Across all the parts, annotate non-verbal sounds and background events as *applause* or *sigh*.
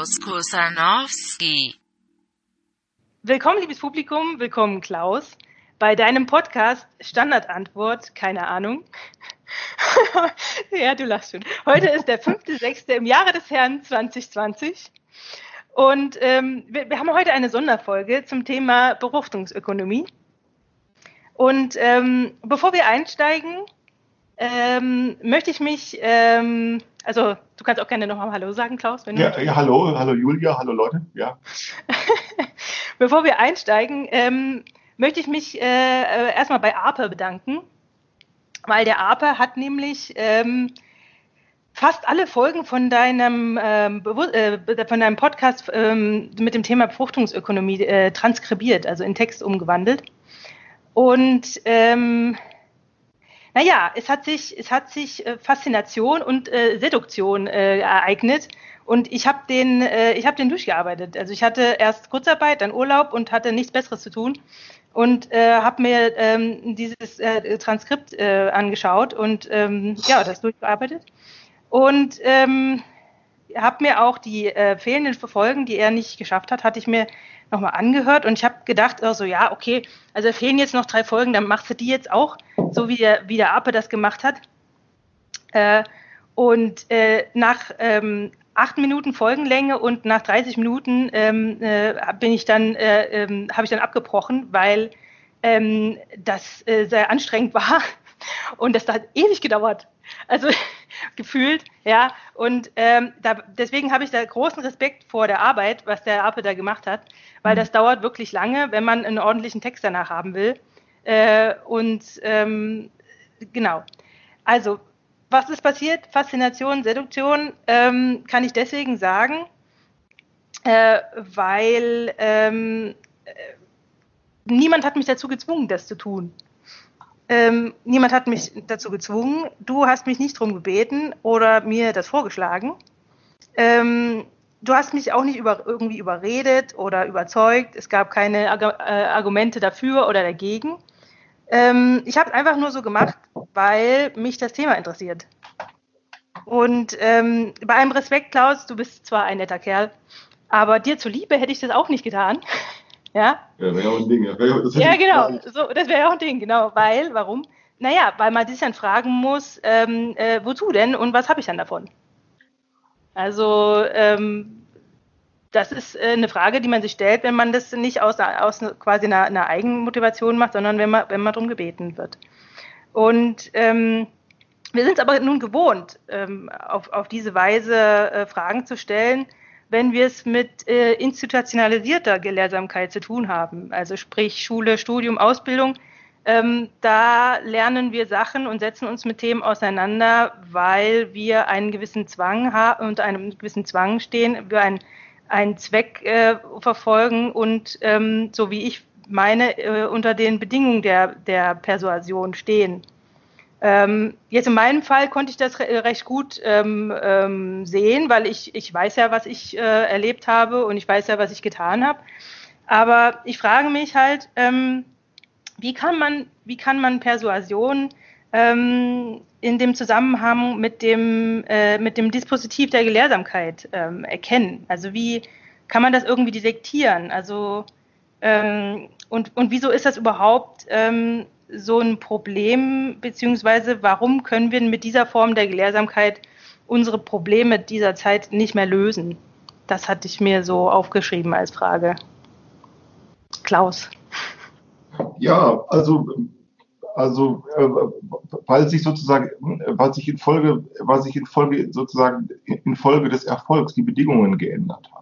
Klaus Kusanowski. Willkommen, liebes Publikum, willkommen, Klaus, bei deinem Podcast Standardantwort, keine Ahnung. *laughs* ja, du lachst schon. Heute ist der 5.6. im Jahre des Herrn 2020. Und ähm, wir, wir, haben heute eine Sonderfolge zum Thema Befruchtungsökonomie. Und ähm, bevor wir einsteigen, ähm, möchte ich mich, ähm, also du kannst auch gerne nochmal Hallo sagen, Klaus. Wenn ja, ja, hallo, hallo Julia, hallo Leute, ja. *laughs* Bevor wir einsteigen, ähm, möchte ich mich äh, äh, erstmal bei APE bedanken, weil der APE hat nämlich ähm, fast alle Folgen von deinem, ähm, äh, von deinem Podcast ähm, mit dem Thema Befruchtungsökonomie äh, transkribiert, also in Text umgewandelt. Und ähm, naja, es hat sich, es hat sich äh, Faszination und äh, Seduktion äh, ereignet. Und ich habe den, äh, habe den durchgearbeitet. Also ich hatte erst Kurzarbeit, dann Urlaub und hatte nichts Besseres zu tun und äh, habe mir ähm, dieses äh, Transkript äh, angeschaut und ähm, ja, das durchgearbeitet und ähm, habe mir auch die äh, fehlenden Folgen, die er nicht geschafft hat, hatte ich mir nochmal angehört und ich habe gedacht, also ja, okay, also fehlen jetzt noch drei Folgen, dann machst du die jetzt auch, so wie der, wie der Ape das gemacht hat. Äh, und äh, nach ähm, acht Minuten Folgenlänge und nach 30 Minuten ähm, äh, bin ich dann, äh, ähm, habe ich dann abgebrochen, weil ähm, das äh, sehr anstrengend *laughs* war und das hat ewig gedauert. Also gefühlt, ja. Und ähm, da, deswegen habe ich da großen Respekt vor der Arbeit, was der Ape da gemacht hat, weil das dauert wirklich lange, wenn man einen ordentlichen Text danach haben will. Äh, und ähm, genau. Also, was ist passiert? Faszination, Seduktion ähm, kann ich deswegen sagen, äh, weil ähm, äh, niemand hat mich dazu gezwungen, das zu tun. Ähm, niemand hat mich dazu gezwungen. Du hast mich nicht drum gebeten oder mir das vorgeschlagen. Ähm, du hast mich auch nicht über, irgendwie überredet oder überzeugt. Es gab keine Arg äh, Argumente dafür oder dagegen. Ähm, ich habe es einfach nur so gemacht, weil mich das Thema interessiert. Und ähm, bei allem Respekt, Klaus, du bist zwar ein netter Kerl, aber dir zuliebe hätte ich das auch nicht getan. *laughs* Ja, ja wäre ja auch ein Ding. Ja, ja genau, so, das wäre ja auch ein Ding, genau. Weil, warum? Naja, weil man sich dann fragen muss, ähm, äh, wozu denn und was habe ich dann davon? Also, ähm, das ist äh, eine Frage, die man sich stellt, wenn man das nicht aus, aus quasi einer, einer Eigenmotivation macht, sondern wenn man, wenn man darum gebeten wird. Und ähm, wir sind es aber nun gewohnt, ähm, auf, auf diese Weise äh, Fragen zu stellen, wenn wir es mit äh, institutionalisierter Gelehrsamkeit zu tun haben, also sprich Schule, Studium, Ausbildung, ähm, da lernen wir Sachen und setzen uns mit Themen auseinander, weil wir einen gewissen Zwang haben und einem gewissen Zwang stehen, wir einen, einen Zweck äh, verfolgen und ähm, so wie ich meine, äh, unter den Bedingungen der, der Persuasion stehen. Ähm, jetzt in meinem Fall konnte ich das re recht gut ähm, ähm, sehen, weil ich, ich weiß ja, was ich äh, erlebt habe und ich weiß ja, was ich getan habe. Aber ich frage mich halt, ähm, wie, kann man, wie kann man Persuasion ähm, in dem Zusammenhang mit dem, äh, mit dem Dispositiv der Gelehrsamkeit ähm, erkennen? Also wie kann man das irgendwie detektieren? Also und, und wieso ist das überhaupt so ein Problem, beziehungsweise warum können wir mit dieser Form der Gelehrsamkeit unsere Probleme dieser Zeit nicht mehr lösen? Das hatte ich mir so aufgeschrieben als Frage. Klaus. Ja, also, also äh, weil sich sozusagen, weil sich in Folge, sich in sozusagen in des Erfolgs die Bedingungen geändert haben.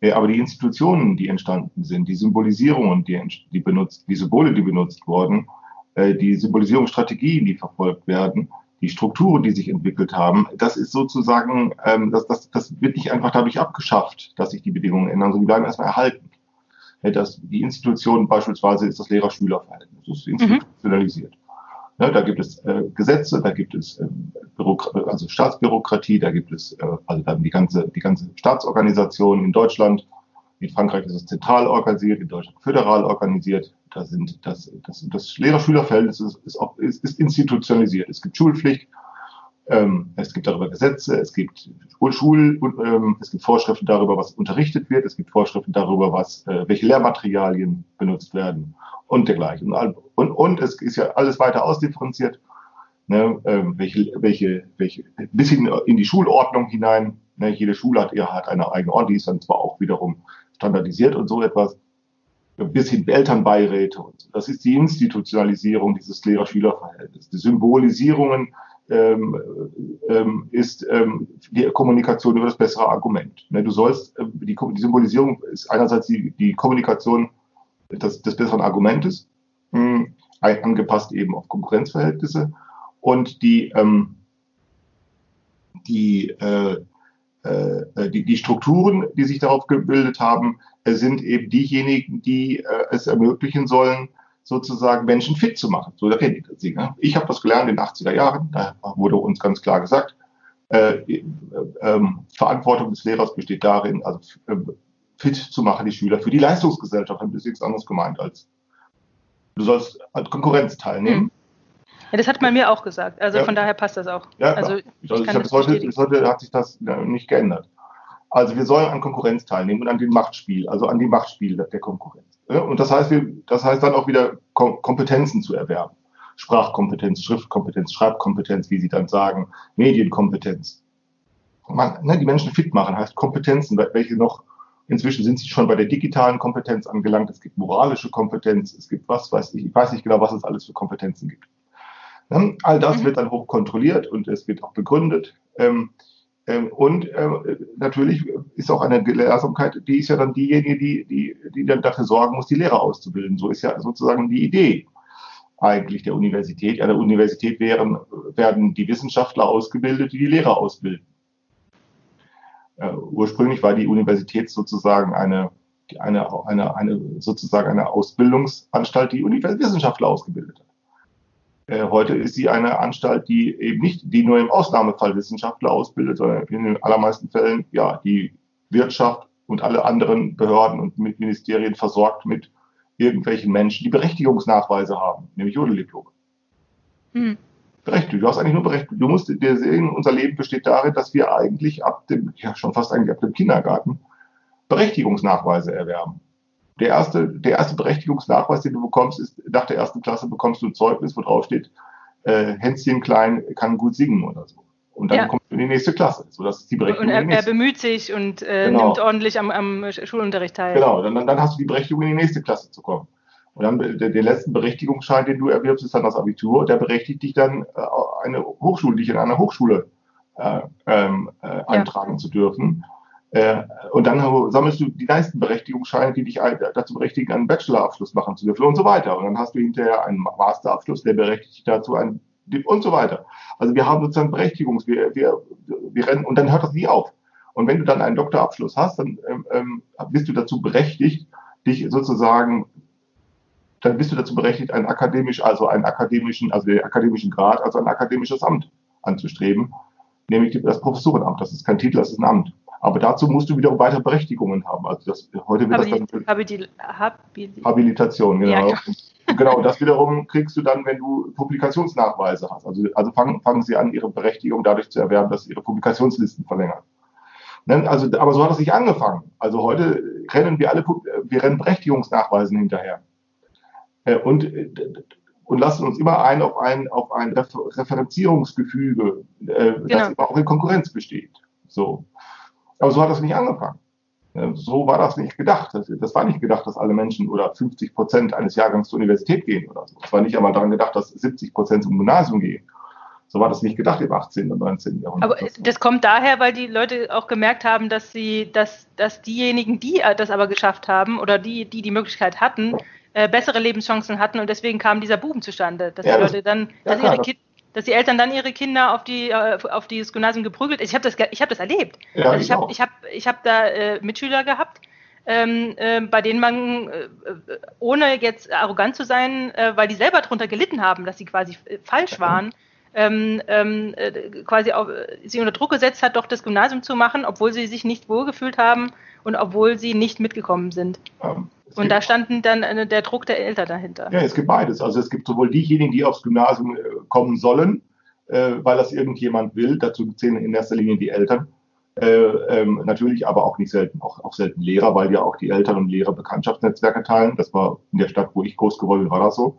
Äh, aber die Institutionen, die entstanden sind, die Symbolisierungen, die, die benutzt, die Symbole, die benutzt wurden, äh, die Symbolisierungsstrategien, die verfolgt werden, die Strukturen, die sich entwickelt haben, das ist sozusagen, ähm, das, das, das wird nicht einfach dadurch abgeschafft, dass sich die Bedingungen ändern, sondern die bleiben erstmal erhalten. Das, die Institutionen beispielsweise ist das Lehrer-Schüler-Verhältnis, das ist institutionalisiert. Mhm. Ja, da gibt es äh, Gesetze, da gibt es äh, also Staatsbürokratie, da gibt es äh, also dann die ganze, die ganze Staatsorganisation in Deutschland. In Frankreich ist es zentral organisiert, in Deutschland föderal organisiert. da sind das, das, das Lehrer-Schüler-Verhältnis ist, ist, ist, ist institutionalisiert. Es gibt Schulpflicht, ähm, es gibt darüber Gesetze, es gibt Schul, ähm, es gibt Vorschriften darüber, was unterrichtet wird, es gibt Vorschriften darüber, was, äh, welche Lehrmaterialien benutzt werden und dergleichen. Und, und, und es ist ja alles weiter ausdifferenziert, ne, ähm, welche, welche, welche, bis hin in die Schulordnung hinein. Ne, jede Schule hat, ja, hat eine eigene Ordnung, die ist dann zwar auch wiederum standardisiert und so etwas, bis hin Elternbeiräte. Und. Das ist die Institutionalisierung dieses Lehrer-Schüler-Verhältnisses. Die Symbolisierungen ähm, ähm, ist ähm, die Kommunikation über das bessere Argument. Ne, du sollst, äh, die, die Symbolisierung ist einerseits die, die Kommunikation des, des besseren Argumentes, mh, ein- angepasst eben auf Konkurrenzverhältnisse und die, ähm, die, äh, äh, die, die Strukturen, die sich darauf gebildet haben, äh, sind eben diejenigen, die äh, es ermöglichen sollen, sozusagen Menschen fit zu machen. So redet sie. Ne? Ich habe das gelernt in den 80er Jahren, da wurde uns ganz klar gesagt, äh, äh, ähm, Verantwortung des Lehrers besteht darin, also äh, fit zu machen die Schüler für die Leistungsgesellschaft. Das ist nichts anderes gemeint als du sollst an Konkurrenz teilnehmen. Ja, das hat man mir auch gesagt. Also Ja. von daher passt das auch. Ja, also ich ich habe das bis heute, bis heute hat sich das äh, nicht geändert. Also wir sollen an Konkurrenz teilnehmen und an dem Machtspiel, also an dem Machtspiel der Konkurrenz. Und das heißt, wir, das heißt dann auch wieder Kom Kompetenzen zu erwerben. Sprachkompetenz, Schriftkompetenz, Schreibkompetenz, wie Sie dann sagen, Medienkompetenz. Man, ne, die Menschen fit machen heißt Kompetenzen, welche noch, inzwischen sind sie schon bei der digitalen Kompetenz angelangt. Es gibt moralische Kompetenz, es gibt was weiß ich, ich weiß nicht genau, was es alles für Kompetenzen gibt. Ne? All das Mhm. wird dann hoch kontrolliert und es wird auch begründet. Ähm, und ähm, natürlich ist auch eine Gelehrsamkeit, die ist ja dann diejenige, die, die, die dann dafür sorgen muss, die Lehrer auszubilden. So ist ja sozusagen die Idee eigentlich der Universität. An der Universität wären, werden die Wissenschaftler ausgebildet, die die Lehrer ausbilden. Äh, ursprünglich war die Universität sozusagen eine, eine, eine, eine, sozusagen eine Ausbildungsanstalt, die Wissenschaftler ausgebildet hat. Äh, Heute ist sie eine Anstalt, die eben nicht, die nur im Ausnahmefall Wissenschaftler ausbildet, sondern in den allermeisten Fällen, ja, die Wirtschaft und alle anderen Behörden und mit Ministerien versorgt mit irgendwelchen Menschen, die Berechtigungsnachweise haben, nämlich Jodeldiplome. Hm. Berechtigt. Du hast eigentlich nur berechtigt. Du musst dir sehen, unser Leben besteht darin, dass wir eigentlich ab dem, ja, schon fast eigentlich ab dem Kindergarten Berechtigungsnachweise erwerben. Der erste, der erste Berechtigungsnachweis, den du bekommst, ist, nach der ersten Klasse bekommst du ein Zeugnis, wo drauf steht, äh, Hänschen Klein kann gut singen oder so. Und dann Ja. kommst du in die nächste Klasse. So, das ist die Berechtigung Und er, er bemüht sich und äh, Genau. nimmt ordentlich am, am Schulunterricht teil. Genau, dann, dann hast du die Berechtigung, in die nächste Klasse zu kommen. Und dann der, der letzten Berechtigungsschein, den du erwirbst, ist dann das Abitur. Der berechtigt dich dann, äh, eine Hochschule, dich in einer Hochschule äh, ähm, äh, eintragen zu dürfen. Äh, und dann sammelst du die nächsten Berechtigungsscheine, die dich dazu berechtigen, einen Bachelorabschluss machen zu dürfen und so weiter. Und dann hast du hinterher einen Masterabschluss, der berechtigt dich dazu, einen und so weiter. Also wir haben sozusagen Berechtigungs, wir, wir, wir rennen und dann hört das nie auf. Und wenn du dann einen Doktorabschluss hast, dann ähm, ähm, bist du dazu berechtigt, dich sozusagen, dann bist du dazu berechtigt, einen akademisch, also einen akademischen, also den akademischen Grad, also ein akademisches Amt anzustreben, nämlich das Professorenamt. Das ist kein Titel, das ist ein Amt. Aber dazu musst du wiederum weitere Berechtigungen haben. Also das, heute wird das dann Habilit Habilit Habilitation, genau. Ja, genau, das wiederum kriegst du dann, wenn du Publikationsnachweise hast. Also, also fangen, fangen sie an, ihre Berechtigung dadurch zu erwerben, dass sie ihre Publikationslisten verlängern. Ne? Also, aber so hat es nicht angefangen. Also heute rennen wir alle, wir rennen Berechtigungsnachweisen hinterher. Äh, Und, äh, und lassen uns immer ein auf ein, auf ein Refer Referenzierungsgefüge, äh, Genau. das immer auch in Konkurrenz besteht. So. Aber so hat das nicht angefangen. Äh, So war das nicht gedacht. Das, war nicht gedacht, dass alle Menschen oder 50 Prozent eines Jahrgangs zur Universität gehen oder so. Es war nicht einmal daran gedacht, dass 70 Prozent zum Gymnasium gehen. So war das nicht gedacht im 18. und 19. Jahrhundert. Aber das kommt daher, weil die Leute auch gemerkt haben, dass sie, dass, dass diejenigen, die das aber geschafft haben oder die, die die Möglichkeit hatten, äh, bessere Lebenschancen hatten und deswegen kam dieser Buben zustande, dass Ja, die Leute dann, ja, dass, ihre das- Ki dass die Eltern dann ihre Kinder auf die äh, auf dieses Gymnasium geprügelt. Ich habe das, ich habe das erlebt. Ja, also ich habe ich habe ich habe da äh, Mitschüler gehabt, ähm, äh, bei denen man äh, äh, ohne jetzt arrogant zu sein, äh, weil die selber darunter gelitten haben, dass sie quasi falsch waren, ähm, ähm, äh, quasi auf, sie unter Druck gesetzt hat, doch das Gymnasium zu machen, obwohl sie sich nicht wohlgefühlt haben und obwohl sie nicht mitgekommen sind. Und da standen dann äh, der Druck der Eltern dahinter. Ja, es gibt beides. Also es gibt sowohl diejenigen, die aufs Gymnasium äh, kommen sollen, äh, weil das irgendjemand will, dazu zählen in erster Linie die Eltern. Äh, ähm, natürlich aber auch nicht selten, auch, auch selten Lehrer, weil ja auch die Eltern und Lehrer Bekanntschaftsnetzwerke teilen. Das war in der Stadt, wo ich groß geworden bin, war das so.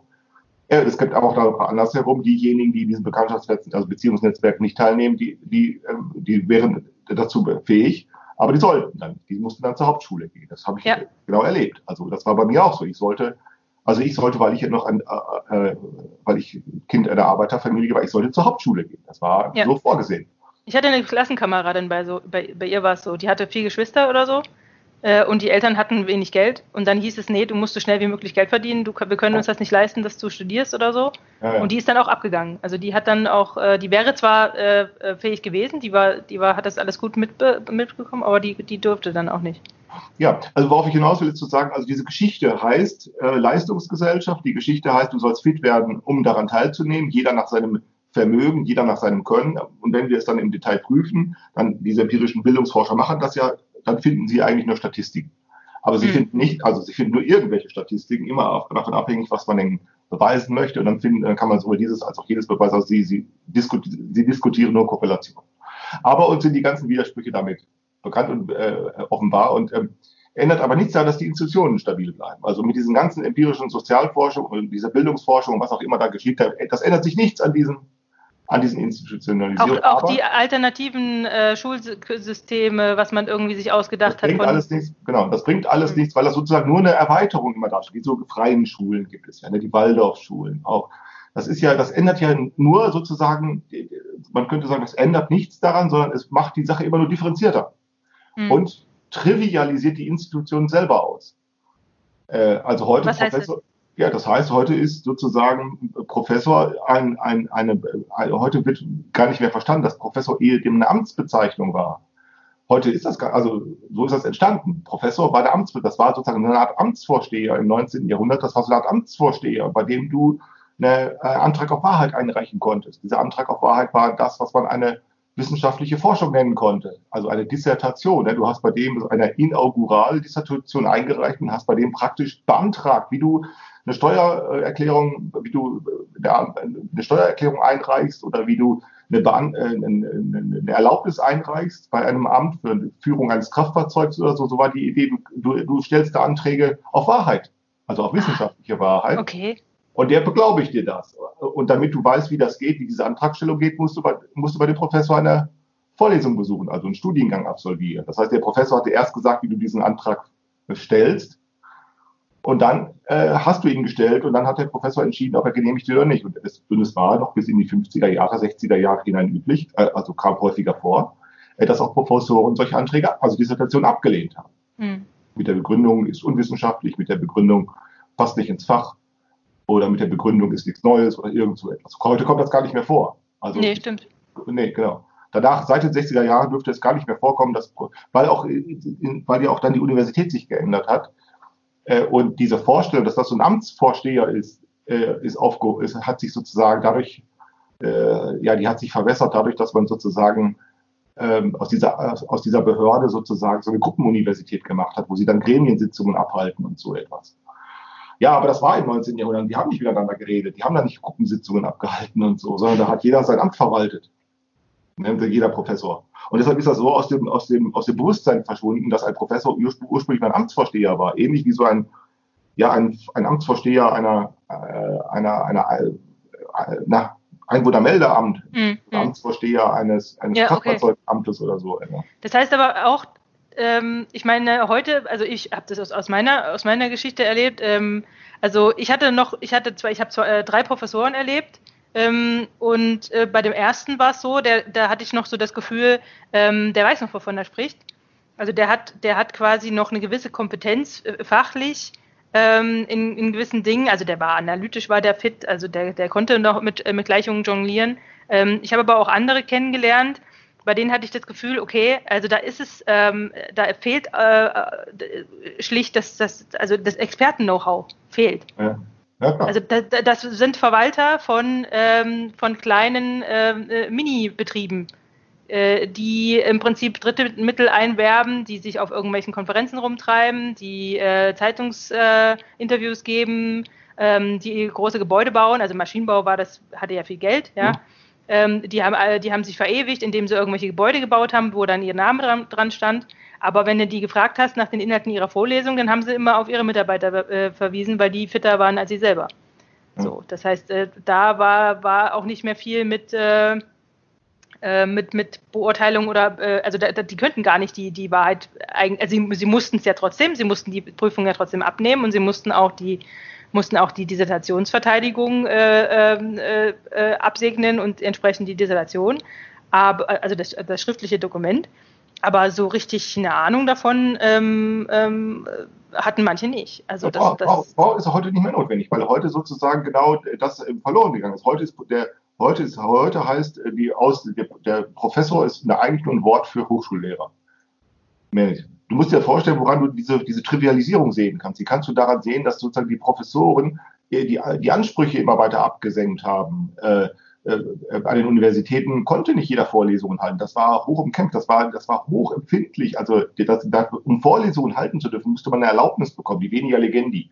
Äh, es gibt aber auch da andersherum diejenigen, die diesen Bekanntschaftsnetzwerk, also Beziehungsnetzwerk nicht teilnehmen, die, die, ähm, die wären dazu fähig, aber die sollten dann, die mussten dann zur Hauptschule gehen. Das habe ich Ja. genau erlebt. Also das war bei mir auch so. Ich sollte also ich sollte, weil ich ja noch ein, äh, äh, weil ich Kind einer Arbeiterfamilie war, ich sollte zur Hauptschule gehen. Das war Ja. so vorgesehen. Ich hatte eine Klassenkameradin bei so, bei, bei ihr war es so, die hatte vier Geschwister oder so. Äh, und die Eltern hatten wenig Geld. Und dann hieß es, nee, du musst so schnell wie möglich Geld verdienen, du, wir können uns das nicht leisten, dass du studierst oder so. Ja, ja. Und die ist dann auch abgegangen. Also die hat dann auch, äh, die wäre zwar äh, äh, fähig gewesen, die war, die war, hat das alles gut mitbe mitbekommen, aber die, die durfte dann auch nicht. Ja, also worauf ich hinaus will, ist zu sagen, also diese Geschichte heißt äh, Leistungsgesellschaft, die Geschichte heißt, du sollst fit werden, um daran teilzunehmen, jeder nach seinem Vermögen, jeder nach seinem Können. Und wenn wir es dann im Detail prüfen, dann diese empirischen Bildungsforscher machen das ja, dann finden sie eigentlich nur Statistiken. Aber sie Mhm. finden nicht, also sie finden nur irgendwelche Statistiken, immer auf, davon abhängig, was man denn beweisen möchte. Und dann, finden, dann kann man sowohl dieses als auch jedes beweisen. Also sie, sie, diskuti sie diskutieren nur Korrelation. Aber uns sind die ganzen Widersprüche damit bekannt und äh, offenbar und ähm, ändert aber nichts daran, dass die Institutionen stabil bleiben. Also mit diesen ganzen empirischen Sozialforschung und dieser Bildungsforschung und was auch immer da geschieht, da- das ändert sich nichts an diesen an diesen Auch, Institutionalisierungen. auch Aber die alternativen äh, Schulsysteme, was man irgendwie sich ausgedacht das hat. bringt Von, alles nichts, genau, das bringt alles Mhm. nichts, weil das sozusagen nur eine Erweiterung immer darstellt. Wie so freien Schulen gibt es ja, ne, die Waldorfschulen auch. Das ist ja, das ändert ja nur sozusagen, man könnte sagen, das ändert nichts daran, sondern es macht die Sache immer nur differenzierter. Hm. und trivialisiert die Institution selber aus. Äh, also heute Was heißt Professor, ja, das heißt, heute ist sozusagen Professor ein, ein, eine, heute wird gar nicht mehr verstanden, dass Professor ehedem eine Amtsbezeichnung war. Heute ist das also so ist das entstanden. Professor war der Amtsbezeichnung, das war sozusagen eine Art Amtsvorsteher im 19. Jahrhundert, das war so eine Art Amtsvorsteher, bei dem du einen äh, Antrag auf Wahrheit einreichen konntest. Dieser Antrag auf Wahrheit war das, was man eine wissenschaftliche Forschung nennen konnte, also eine Dissertation. Ne? Du hast bei dem eine Inauguraldissertation eingereicht und hast bei dem praktisch beantragt, wie du eine Steuererklärung, wie du äh, eine Steuererklärung einreichst oder wie du eine, Bean äh, eine, eine Erlaubnis einreichst bei einem Amt für die Führung eines Kraftfahrzeugs oder so. So war die Idee, du, du stellst da Anträge auf Wahrheit, also auf wissenschaftliche Wahrheit. Okay. Und der beglaubigt dir das. Und damit du weißt, wie das geht, wie diese Antragstellung geht, musst du bei, musst du bei dem Professor eine Vorlesung besuchen, also einen Studiengang absolvieren. Das heißt, der Professor hatte erst gesagt, wie du diesen Antrag stellst. Und dann äh, hast du ihn gestellt und dann hat der Professor entschieden, ob er genehmigt wird oder nicht. Und es, und es war noch bis in die 50er Jahre, 60er Jahre hinein üblich, äh, also kam häufiger vor, äh, dass auch Professoren solche Anträge, also Dissertationen abgelehnt haben. Hm. Mit der Begründung ist unwissenschaftlich, mit der Begründung passt nicht ins Fach oder mit der Begründung ist nichts Neues oder irgend so etwas. Heute kommt das gar nicht mehr vor. Also, Nee, stimmt. nee, genau. Danach, seit den 60er Jahren dürfte es gar nicht mehr vorkommen, dass, weil auch, weil ja auch dann die Universität sich geändert hat. Äh, und diese Vorstellung, dass das so ein Amtsvorsteher ist, äh, ist aufge, ist, hat sich sozusagen dadurch, äh, ja, die hat sich verwässert dadurch, dass man sozusagen ähm, aus dieser, aus dieser Behörde sozusagen so eine Gruppenuniversität gemacht hat, wo sie dann Gremiensitzungen abhalten und so etwas. Ja, aber das war im 19. Jahrhundert. Die haben nicht miteinander geredet. Die haben da nicht Gruppensitzungen abgehalten und so, sondern da hat jeder sein Amt verwaltet. Ne, Jeder Professor. Und deshalb ist das so aus dem, aus dem, aus dem Bewusstsein verschwunden, dass ein Professor urspr- ursprünglich ein Amtsvorsteher war. Ähnlich wie so ein, ja, ein, ein Amtsvorsteher einer, äh, einer, einer, äh, na, Einwohnermeldeamt, Hm. Hm. Amtsvorsteher eines, eines Ja, okay. Kraftfahrzeugamtes oder so. Das heißt aber auch, ähm, ich meine, heute, also ich habe das aus, aus, meiner, aus meiner Geschichte erlebt. Ähm, also ich hatte noch, ich hatte zwei, ich habe äh, drei Professoren erlebt. Ähm, und äh, bei dem ersten war es so, der, da hatte ich noch so das Gefühl, ähm, der weiß noch, wovon er spricht. Also der hat, der hat quasi noch eine gewisse Kompetenz äh, fachlich ähm, in, in gewissen Dingen. Also der war analytisch, war der fit, also der, der konnte noch mit, äh, mit Gleichungen jonglieren. Ähm, ich habe aber auch andere kennengelernt, bei denen hatte ich das Gefühl, okay, also da ist es, ähm, da fehlt äh, äh, schlicht das, das, also das Experten-Know-how fehlt. Ja. Ja, also das, das, sind Verwalter von, ähm, von kleinen ähm, äh, Mini-Betrieben, äh, die im Prinzip Drittmittel einwerben, die sich auf irgendwelchen Konferenzen rumtreiben, die äh, Zeitungsinterviews geben, ähm, die große Gebäude bauen. Also Maschinenbau war das, hatte ja viel Geld, ja. Ähm, die, haben, die haben sich verewigt, indem sie irgendwelche Gebäude gebaut haben, wo dann ihr Name dran, dran stand. Aber wenn du die gefragt hast nach den Inhalten ihrer Vorlesung, dann haben sie immer auf ihre Mitarbeiter äh, verwiesen, weil die fitter waren als sie selber. Ja. So, das heißt, äh, da war, war auch nicht mehr viel mit, äh, äh mit, mit Beurteilung oder, äh, also da, die könnten gar nicht die, die Wahrheit, also sie, sie mussten es ja trotzdem, sie mussten die Prüfung ja trotzdem abnehmen und sie mussten auch die, mussten auch die Dissertationsverteidigung äh, ähm, äh, äh, absegnen und entsprechend die Dissertation, aber, also das, das schriftliche Dokument. Aber so richtig eine Ahnung davon ähm, ähm, hatten manche nicht. Also das, Bau, das Bau, ist heute nicht mehr notwendig, weil heute sozusagen genau das verloren gegangen ist. Heute ist der heute ist heute heißt die aus der, der Professor ist eigentlich nur ein Wort für Hochschullehrer. Mehr nicht. Du musst dir vorstellen, woran du diese, diese Trivialisierung sehen kannst. Die kannst du daran sehen, dass sozusagen die Professoren die, die Ansprüche immer weiter abgesenkt haben. Äh, äh, an den Universitäten konnte nicht jeder Vorlesungen halten. Das war hoch umkämpft, das war, das war hochempfindlich. Also, das, das, um Vorlesungen halten zu dürfen, musste man eine Erlaubnis bekommen, die weniger Legendi.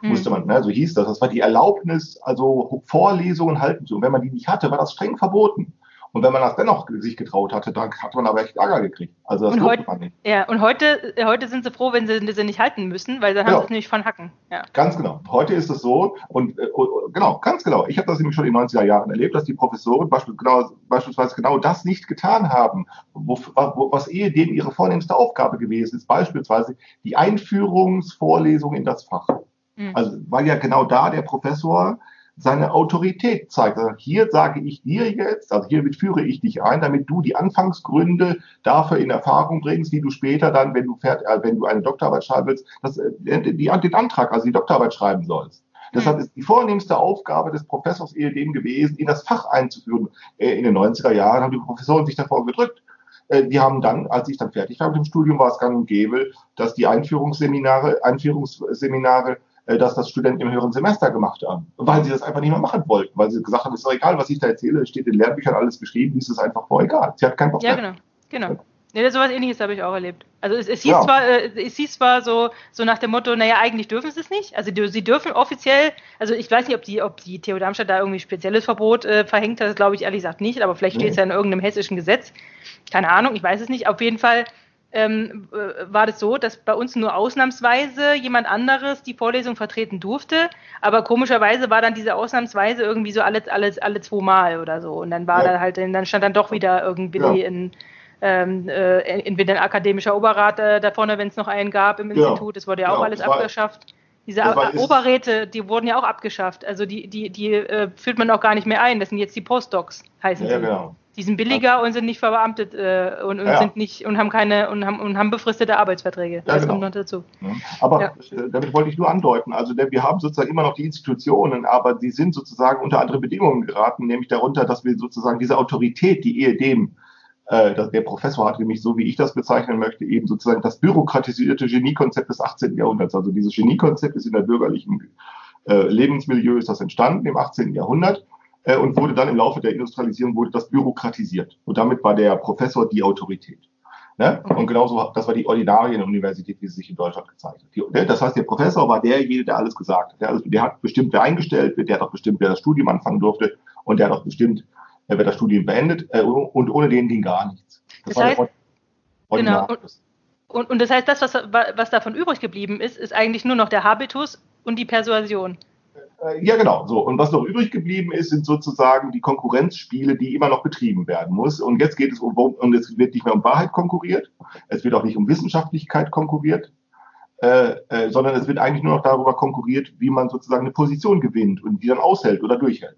Hm. Musste man, ne, so hieß das. Das war die Erlaubnis, also Vorlesungen halten zu. Und wenn man die nicht hatte, war das streng verboten. Und wenn man das dennoch sich getraut hatte, dann hat man aber echt Ärger gekriegt. Also das und heute, man nicht. Ja, und heute, heute sind sie froh, wenn sie sie nicht halten müssen, weil dann haben ja. sie es nämlich von Hacken. Ja. Ganz genau. Heute ist es so, und äh, genau, ganz genau. Ich habe das nämlich schon in den 90er Jahren erlebt, dass die Professoren beispielsweise genau, beispielsweise genau das nicht getan haben, wo, wo, was ehedem ihre vornehmste Aufgabe gewesen ist, beispielsweise die Einführungsvorlesung in das Fach. Mhm. Also weil ja genau da der Professor seine Autorität zeigt. Also hier sage ich dir jetzt, also hiermit führe ich dich ein, damit du die Anfangsgründe dafür in Erfahrung bringst, wie du später dann, wenn du, fährt, äh, wenn du eine Doktorarbeit schreiben willst, das, äh, die, den Antrag, also die Doktorarbeit schreiben sollst. Deshalb ist die vornehmste Aufgabe des Professors ehedem gewesen, in das Fach einzuführen. Äh, in den 90er Jahren haben die Professoren sich davor gedrückt. Äh, die haben dann, als ich dann fertig war mit dem Studium, war es gang und gäbe, dass die Einführungsseminare, Einführungsseminare dass das Studenten im höheren Semester gemacht haben, weil sie das einfach nicht mehr machen wollten, weil sie gesagt haben, es ist doch egal, was ich da erzähle, steht in Lehrbüchern alles geschrieben, ist es einfach voll egal. Sie hat keinen Bock Ja, genau, genau. Ja, sowas ähnliches habe ich auch erlebt. Also es, es hieß ja. zwar, äh, es hieß zwar so, so nach dem Motto, naja, eigentlich dürfen sie es nicht. Also die, sie dürfen offiziell, also ich weiß nicht, ob die, ob die TU Darmstadt da irgendwie spezielles Verbot äh, verhängt hat, das glaube ich ehrlich gesagt nicht, aber vielleicht steht es ja in irgendeinem hessischen Gesetz. Keine Ahnung, ich weiß es nicht. Auf jeden Fall ähm, äh, war das so, dass bei uns nur ausnahmsweise jemand anderes die Vorlesung vertreten durfte, aber komischerweise war dann diese Ausnahmsweise irgendwie so alle, alle, alle zwei Mal oder so. Und dann war ja. da halt, dann stand dann doch wieder irgendwie ja. in, ähm, äh, entweder ein akademischer Oberrat äh, da vorne, wenn es noch einen gab im ja. Institut, das wurde ja auch alles abgeschafft. Diese Oberräte, die wurden ja auch abgeschafft. Also die, die, die äh, führt man auch gar nicht mehr ein. Das sind jetzt die Postdocs, heißen ja, sie. Genau. Die sind billiger und sind nicht verbeamtet äh, und, und ja. sind nicht und haben keine und haben, und haben befristete Arbeitsverträge. Ja, das genau. kommt noch dazu. Aber ja. Äh, damit wollte ich nur andeuten, also wir haben sozusagen immer noch die Institutionen, aber die sind sozusagen unter andere Bedingungen geraten, nämlich darunter, dass wir sozusagen diese Autorität, die ehedem äh, der Professor hat nämlich, so wie ich das bezeichnen möchte, eben sozusagen das bürokratisierte Geniekonzept des 18. Jahrhunderts. Also dieses Geniekonzept ist in der bürgerlichen äh, Lebensmilieu ist das entstanden im 18. Jahrhundert äh, und wurde dann im Laufe der Industrialisierung wurde das bürokratisiert. Und damit war der Professor die Autorität. Ne? Und genauso, das war die Ordinarienuniversität, wie sie sich in Deutschland gezeigt hat. Die, ne? Das heißt, der Professor war derjenige, der alles gesagt hat. Der, alles, der hat bestimmt, wer eingestellt wird, der hat auch bestimmt, wer das Studium anfangen durfte und der hat auch bestimmt, wer das Studium beendet. Äh, und ohne den ging gar nichts. Das, das heißt, genau. Und, und, und das heißt, das, was, was davon übrig geblieben ist, ist eigentlich nur noch der Habitus und die Persuasion. Äh, ja, genau. So. Und was noch übrig geblieben ist, sind sozusagen die Konkurrenzspiele, die immer noch betrieben werden muss. Und jetzt geht es um, und es wird nicht mehr um Wahrheit konkurriert. Es wird auch nicht um Wissenschaftlichkeit konkurriert. Äh, äh, sondern es wird eigentlich nur noch darüber konkurriert, wie man sozusagen eine Position gewinnt und die dann aushält oder durchhält.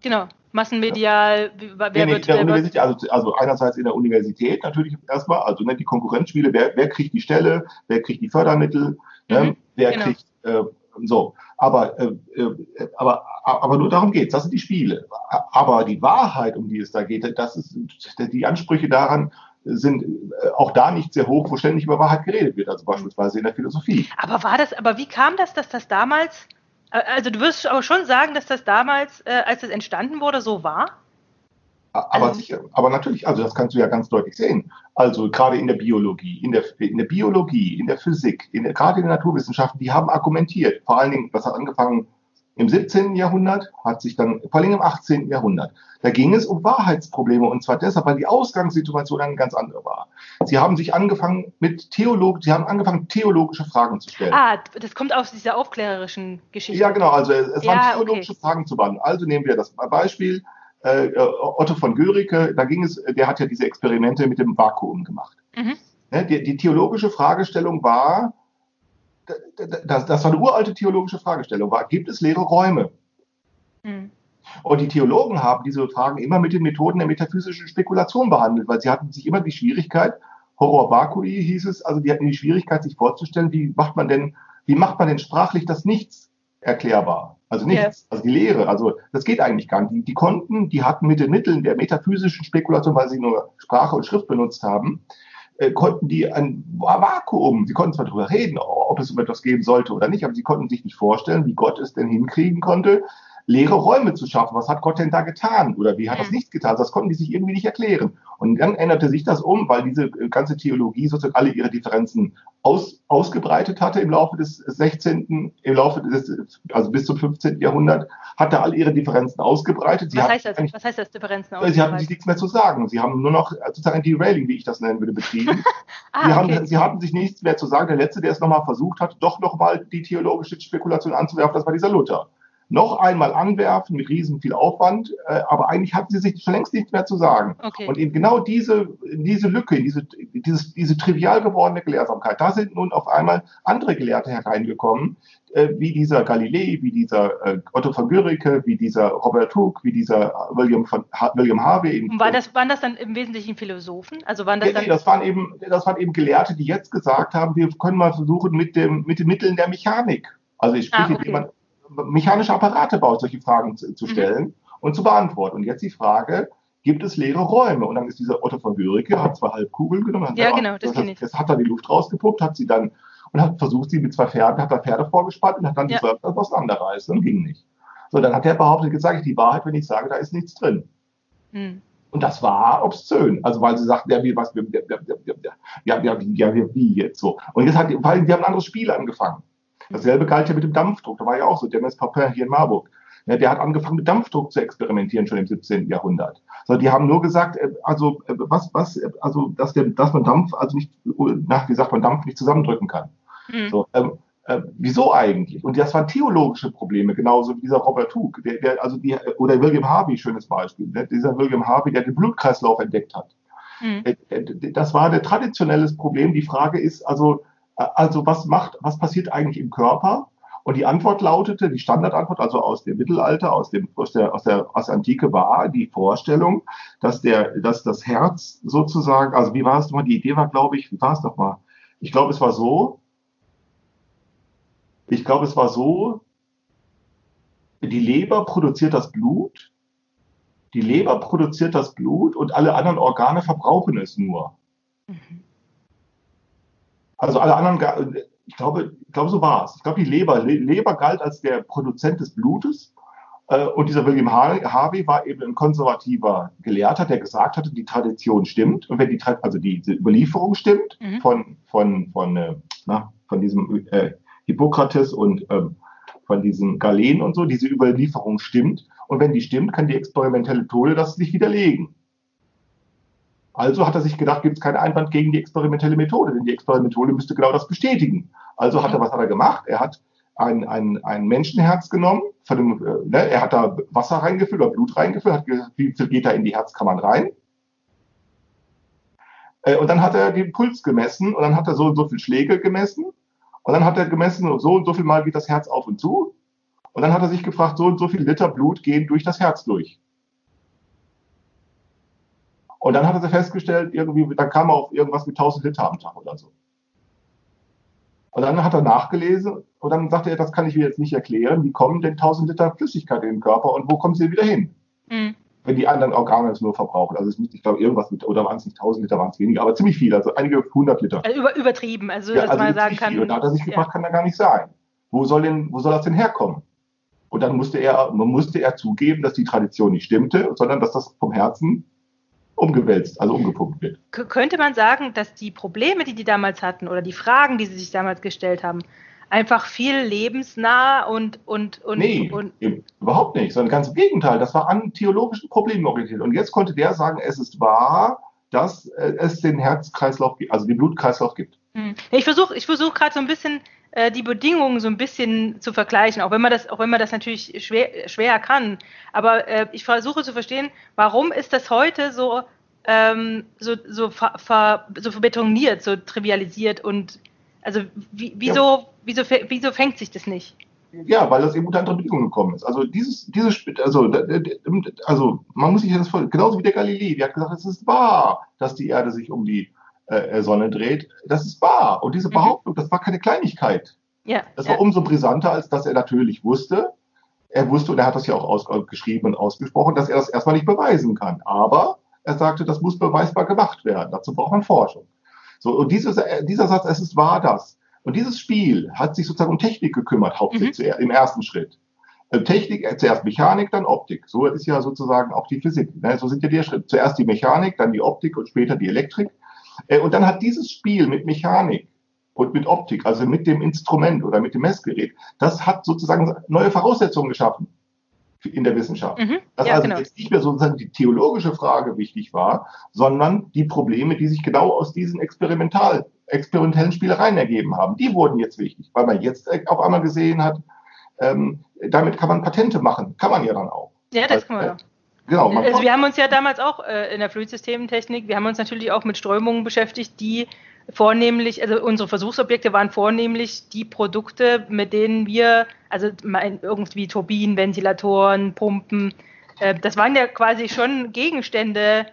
Genau, massenmedial, wer nee, nee, wird, wer wird also, also, einerseits in der Universität natürlich erstmal, also ne, die Konkurrenzspiele, wer, wer kriegt die Stelle, wer kriegt die Fördermittel, ne, mhm, ne, wer genau. kriegt äh, so, aber, äh, äh, aber, aber nur darum geht's. Das sind die Spiele. Aber die Wahrheit, um die es da geht, das ist die Ansprüche daran sind äh, auch da nicht sehr hoch, wo ständig über Wahrheit geredet wird, also beispielsweise in der Philosophie. Aber war das, aber wie kam das, dass das damals Also du wirst aber schon sagen, dass das damals, äh, als es entstanden wurde, so war? Aber Also- sicher, aber natürlich, also das kannst du ja ganz deutlich sehen. Also gerade in der Biologie, in der, in der Biologie, in der Physik, in der, gerade in den Naturwissenschaften, die haben argumentiert. Vor allen Dingen, das hat angefangen im 17. Jahrhundert, hat sich dann, vor allem im 18. Jahrhundert. Da ging es um Wahrheitsprobleme und zwar deshalb, weil die Ausgangssituation eine ganz andere war. Sie haben sich angefangen mit Theolog, sie haben angefangen, theologische Fragen zu stellen. Ah, das kommt aus dieser aufklärerischen Geschichte. Ja, genau. Also es, es Ja, waren okay. theologische Fragen zu behandeln. Also nehmen wir das Beispiel äh, Otto von Guericke. Da ging es, der hat ja diese Experimente mit dem Vakuum gemacht. Mhm. Ne, die, die theologische Fragestellung war, das, das war eine uralte theologische Fragestellung, war, gibt es leere Räume? Mhm. Und die Theologen haben diese Fragen immer mit den Methoden der metaphysischen Spekulation behandelt, weil sie hatten sich immer die Schwierigkeit, Horror vacui hieß es, also die hatten die Schwierigkeit, sich vorzustellen, wie macht man denn, wie macht man denn sprachlich das Nichts erklärbar? Also nichts, also die Lehre, also das geht eigentlich gar nicht. Die, die konnten, die hatten mit den Mitteln der metaphysischen Spekulation, weil sie nur Sprache und Schrift benutzt haben, äh, konnten die ein Vakuum, sie konnten zwar darüber reden, ob es um etwas geben sollte oder nicht, aber sie konnten sich nicht vorstellen, wie Gott es denn hinkriegen konnte, leere Räume zu schaffen. Was hat Gott denn da getan? Oder wie hat das Mhm. nichts getan? Das konnten die sich irgendwie nicht erklären. Und dann änderte sich das um, weil diese äh, ganze Theologie sozusagen alle ihre Differenzen aus, ausgebreitet hatte im Laufe des 16., im Laufe des, also bis zum 15. Jahrhundert, hatte alle ihre Differenzen ausgebreitet. Sie Was heißt das? Was heißt das Differenzen Sie hatten sich ausgebreitet? nichts mehr zu sagen. Sie haben nur noch äh, sozusagen ein Derailing, wie ich das nennen würde, betrieben. *laughs* sie, Ah, okay. haben, sie hatten sich nichts mehr zu sagen. Der Letzte, der es nochmal versucht hat, doch nochmal die theologische Spekulation anzuwerfen, das war dieser Luther. Noch einmal anwerfen mit riesen viel Aufwand, äh, aber eigentlich hatten sie sich schon längst nichts mehr zu sagen. Okay. Und in genau diese, diese Lücke, diese, dieses, diese trivial gewordene Gelehrsamkeit, da sind nun auf einmal andere Gelehrte hereingekommen, äh, wie dieser Galilei, wie dieser äh, Otto von Guericke, wie dieser Robert Hooke, wie dieser William, von, William Harvey. Und war das, waren das dann im Wesentlichen Philosophen? Also waren das ja, dann nee, das waren eben, das waren eben Gelehrte, die jetzt gesagt haben, wir können mal versuchen mit dem, mit den Mitteln der Mechanik. Also ich Ah, spreche, okay. wie man mechanische Apparate baut, solche Fragen zu, zu Mhm. stellen und zu beantworten. Und jetzt die Frage, gibt es leere Räume? Und dann ist dieser Otto von Guericke, hat zwei Halbkugeln genommen, hat Ja, genau, das das, ich. das hat dann die Luft rausgepumpt, hat sie dann und hat versucht, sie mit zwei Pferden, hat da Pferde vorgespannt und hat dann Ja. die Wörter auseinanderreißen und ging nicht. So, dann hat er behauptet, jetzt sage ich die Wahrheit, wenn ich sage, da ist nichts drin. Hm. Und das war obszön. Also weil sie sagten, ja, wie, was, ja, ja, ja, ja, ja, ja, wie, ja, wie jetzt so. Und jetzt hat, weil die haben ein anderes Spiel angefangen. Dasselbe galt ja mit dem Dampfdruck. Da war ja auch so, Demis Papin hier in Marburg. Ja, der hat angefangen mit Dampfdruck zu experimentieren schon im 17. Jahrhundert. So, die haben nur gesagt, äh, also äh, was, was, äh, also dass der, dass man Dampf, also nicht, nach wie sagt man Dampf nicht zusammendrücken kann. Hm. So, ähm, äh, wieso eigentlich? Und das waren theologische Probleme, genauso wie dieser Robert Hooke, der, der, also die, oder William Harvey, schönes Beispiel, ne? dieser William Harvey, der den Blutkreislauf entdeckt hat. Hm. Äh, äh, Das war ein traditionelles Problem. Die Frage ist also, also was macht, was passiert eigentlich im Körper? Und die Antwort lautete, die Standardantwort, also aus dem Mittelalter, aus dem, aus der, aus der, aus der Antike war die Vorstellung, dass der, dass das Herz sozusagen, also wie war es nochmal? Die Idee war, glaube ich, wie war es nochmal? Ich glaube, es war so, ich glaube, es war so, die Leber produziert das Blut, die Leber produziert das Blut und alle anderen Organe verbrauchen es nur. Mhm. Also alle anderen, ich glaube, ich glaube, so war es. Ich glaube, die Leber, Le Leber galt als der Produzent des Blutes. Äh, Und dieser William Har- Harvey war eben ein konservativer Gelehrter, der gesagt hatte, die Tradition stimmt. Und wenn die, also die, diese Überlieferung stimmt Mhm. von, von, von, äh, na, von diesem äh, Hippokrates und ähm, von diesen Galen und so, diese Überlieferung stimmt. Und wenn die stimmt, kann die experimentelle Methode das nicht widerlegen. Also hat er sich gedacht, gibt es keinen Einwand gegen die experimentelle Methode, denn die experimentelle müsste genau das bestätigen. Also hat er, was hat er gemacht? Er hat ein, ein, ein Menschenherz genommen, von dem, äh, ne, er hat da Wasser reingefüllt oder Blut reingefüllt, hat gesagt, wie viel geht da in die Herzkammern rein? Äh, und dann hat er den Puls gemessen und dann hat er so und so viel Schläge gemessen und dann hat er gemessen, so und so viel Mal geht das Herz auf und zu. Und dann hat er sich gefragt, so und so viel Liter Blut gehen durch das Herz durch. Und dann hat er festgestellt, irgendwie, dann kam er auf irgendwas mit 1000 Liter am Tag oder so. Und dann hat er nachgelesen und dann sagte er, das kann ich mir jetzt nicht erklären. Wie kommen denn 1000 Liter Flüssigkeit in den Körper und wo kommen sie wieder hin? Hm. Wenn die anderen Organe es nur verbrauchen. Also es müsste, ich glaube, irgendwas mit, oder waren es nicht 1000 Liter, waren es weniger, aber ziemlich viel, also einige hundert Liter. Also über, übertrieben, also Ja, dass also man sagen kann. viel. Und da hat er sich ja. gefragt, kann da gar nicht sein. Wo soll denn, wo soll das denn herkommen? Und dann musste er, musste er zugeben, dass die Tradition nicht stimmte, sondern dass das vom Herzen umgewälzt, also umgepumpt wird. K könnte man sagen, dass die Probleme, die die damals hatten oder die Fragen, die sie sich damals gestellt haben, einfach viel lebensnah und und und, nee, und überhaupt nicht, sondern ganz im Gegenteil. Das war an theologischen Problemen orientiert. Und jetzt konnte der sagen, es ist wahr, dass äh, es den Herzkreislauf, also den Blutkreislauf gibt. Hm. Ich versuche ich versuch gerade so ein bisschen äh, die Bedingungen so ein bisschen zu vergleichen, auch wenn man das, auch wenn man das natürlich schwer, schwer kann. Aber äh, ich versuche zu verstehen, warum ist das heute so, ähm, so, so, ver, ver, so betoniert, so trivialisiert und also wie, wieso, wieso, wieso fängt sich das nicht? Ja, weil das eben unter andere Bedingungen gekommen ist. Also dieses, dieses, also, also man muss sich das voll, genauso wie der Galilei, der hat gesagt, es ist wahr, dass die Erde sich um die äh, Sonne dreht. Das ist wahr. Und diese mhm. Behauptung, mhm. das war keine Kleinigkeit. Ja, das war ja. umso brisanter, als dass er natürlich wusste, er wusste, und er hat das ja auch ausgeschrieben und ausgesprochen, dass er das erstmal nicht beweisen kann. Aber er sagte, das muss beweisbar gemacht werden. Dazu braucht man Forschung. So, und dieses, äh, dieser Satz, es ist wahr das. Und dieses Spiel hat sich sozusagen um Technik gekümmert, hauptsächlich mhm. im ersten Schritt. Äh, Technik, äh, zuerst Mechanik, dann Optik. So ist ja sozusagen auch die Physik. Ne? So sind ja die Schritte. Zuerst die Mechanik, dann die Optik und später die Elektrik. Und dann hat dieses Spiel mit Mechanik und mit Optik, also mit dem Instrument oder mit dem Messgerät, das hat sozusagen neue Voraussetzungen geschaffen in der Wissenschaft. Mhm, dass ja, also genau. jetzt nicht mehr sozusagen die theologische Frage wichtig war, sondern die Probleme, die sich genau aus diesen experimental, experimentellen Spielereien ergeben haben, die wurden jetzt wichtig, weil man jetzt auf einmal gesehen hat, ähm, damit kann man Patente machen, kann man ja dann auch. Ja, das kann man ja. Genau, also wir haben uns ja damals auch äh, in der Fluidsystemtechnik, wir haben uns natürlich auch mit Strömungen beschäftigt, die vornehmlich, also unsere Versuchsobjekte waren vornehmlich die Produkte, mit denen wir, also irgendwie Turbinen, Ventilatoren, Pumpen, äh, das waren ja quasi schon Gegenstände,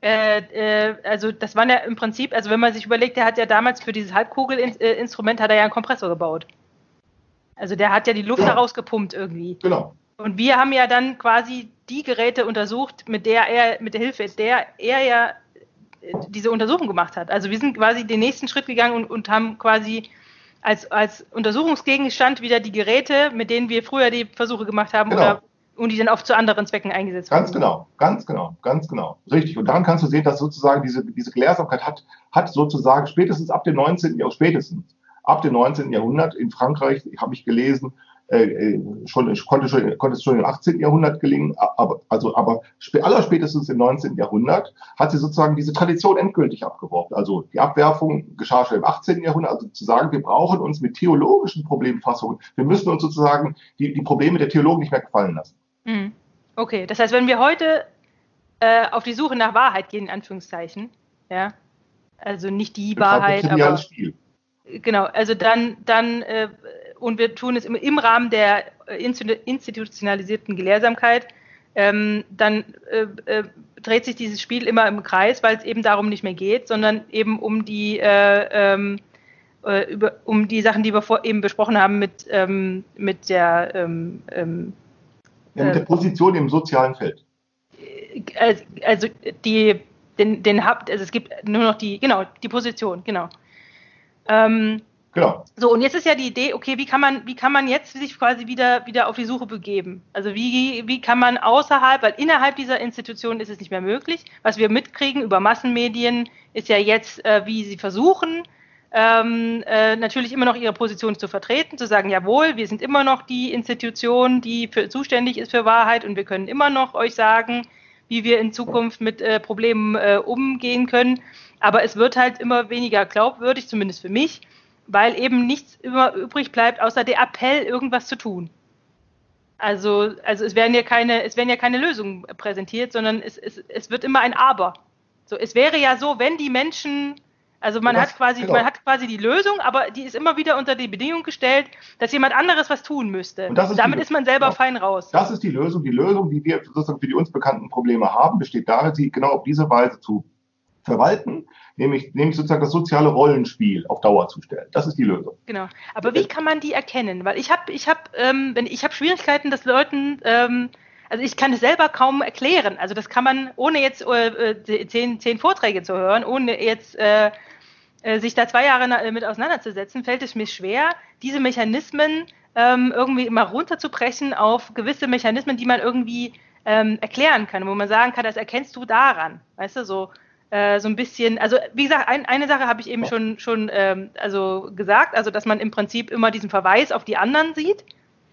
äh, äh, also das waren ja im Prinzip, also wenn man sich überlegt, der hat ja damals für dieses Halbkugelinstrument hat er ja einen Kompressor gebaut. Also der hat ja die Luft genau. da rausgepumpt irgendwie. Genau. Und wir haben ja dann quasi die Geräte untersucht, mit der er, mit der Hilfe der er ja diese Untersuchung gemacht hat. Also wir sind quasi den nächsten Schritt gegangen und, und haben quasi als, als Untersuchungsgegenstand wieder die Geräte, mit denen wir früher die Versuche gemacht haben, genau. oder, und die dann auch zu anderen Zwecken eingesetzt ganz wurden. Ganz genau, ganz genau, ganz genau. Richtig. Und daran kannst du sehen, dass sozusagen diese, diese Gelehrsamkeit hat, hat sozusagen spätestens ab dem 19. Jahrhundert, spätestens ab dem 19. Jahrhundert in Frankreich, habe ich gelesen, äh, äh, schon, konnte, schon, konnte es schon im 18. Jahrhundert gelingen, aber, also, aber allerspätestens im 19. Jahrhundert hat sie sozusagen diese Tradition endgültig abgeworfen. Also die Abwerfung geschah schon im 18. Jahrhundert, also zu sagen, wir brauchen uns mit theologischen Problemfassungen, wir müssen uns sozusagen die, die Probleme der Theologen nicht mehr gefallen lassen. Mhm. Okay, das heißt, wenn wir heute äh, auf die Suche nach Wahrheit gehen, in Anführungszeichen, ja, also nicht die Wahrheit, aber Spiel. genau, also dann, dann äh, und wir tun es im, im Rahmen der äh, institutionalisierten Gelehrsamkeit, ähm, dann äh, äh, dreht sich dieses Spiel immer im Kreis, weil es eben darum nicht mehr geht, sondern eben um die äh, ähm, äh, über, um die Sachen, die wir vor, eben besprochen haben mit, ähm, mit der ähm, ähm, ja, mit der Position im sozialen Feld. Also die den, den habt, also es gibt nur noch die, genau, die Position, genau. Ähm, Genau. So, und jetzt ist ja die Idee, okay, wie kann man, wie kann man jetzt sich quasi wieder, wieder auf die Suche begeben? Also wie, wie kann man außerhalb, weil innerhalb dieser Institution ist es nicht mehr möglich. Was wir mitkriegen über Massenmedien ist ja jetzt, äh, wie sie versuchen, ähm, äh, natürlich immer noch ihre Position zu vertreten, zu sagen, jawohl, wir sind immer noch die Institution, die für, zuständig ist für Wahrheit und wir können immer noch euch sagen, wie wir in Zukunft mit äh, Problemen äh, umgehen können. Aber es wird halt immer weniger glaubwürdig, zumindest für mich weil eben nichts immer übrig bleibt, außer der Appell, irgendwas zu tun. Also, also es werden ja keine, es werden ja keine Lösungen präsentiert, sondern es, es, es wird immer ein Aber. So, es wäre ja so, wenn die Menschen, also man das, hat quasi, genau. man hat quasi die Lösung, aber die ist immer wieder unter die Bedingung gestellt, dass jemand anderes was tun müsste. Und, und damit ist man selber genau. fein raus. Das ist die Lösung. Die Lösung, die wir sozusagen für die uns bekannten Probleme haben, besteht darin, sie genau auf diese Weise zu verwalten, nämlich, nämlich sozusagen das soziale Rollenspiel auf Dauer zu stellen. Das ist die Lösung. Genau. Aber wie kann man die erkennen? Weil ich habe ich hab, ähm, ich habe Schwierigkeiten, dass Leuten ähm, also ich kann es selber kaum erklären. Also das kann man, ohne jetzt äh, äh zehn, zehn Vorträge zu hören, ohne jetzt äh, äh sich da zwei Jahre mit auseinanderzusetzen, fällt es mir schwer, diese Mechanismen ähm, irgendwie immer runterzubrechen auf gewisse Mechanismen, die man irgendwie ähm, erklären kann, wo man sagen kann, das erkennst du daran, weißt du, so äh, so ein bisschen, also wie gesagt, ein, eine Sache habe ich eben schon schon ähm, also gesagt, also dass man im Prinzip immer diesen Verweis auf die anderen sieht.